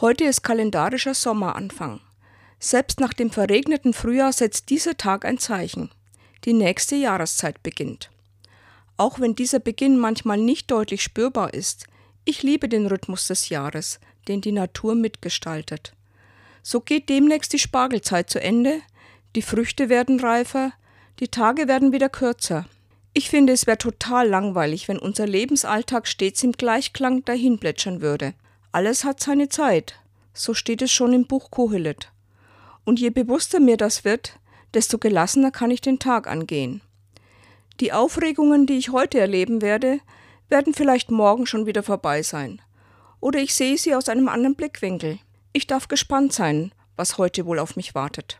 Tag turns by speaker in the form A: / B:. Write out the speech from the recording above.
A: Heute ist kalendarischer Sommeranfang. Selbst nach dem verregneten Frühjahr setzt dieser Tag ein Zeichen. Die nächste Jahreszeit beginnt. Auch wenn dieser Beginn manchmal nicht deutlich spürbar ist, ich liebe den Rhythmus des Jahres, den die Natur mitgestaltet. So geht demnächst die Spargelzeit zu Ende, die Früchte werden reifer, die Tage werden wieder kürzer. Ich finde, es wäre total langweilig, wenn unser Lebensalltag stets im Gleichklang dahinplätschern würde. Alles hat seine Zeit. So steht es schon im Buch Kohelet. Und je bewusster mir das wird, desto gelassener kann ich den Tag angehen. Die Aufregungen, die ich heute erleben werde, werden vielleicht morgen schon wieder vorbei sein. Oder ich sehe sie aus einem anderen Blickwinkel. Ich darf gespannt sein, was heute wohl auf mich wartet.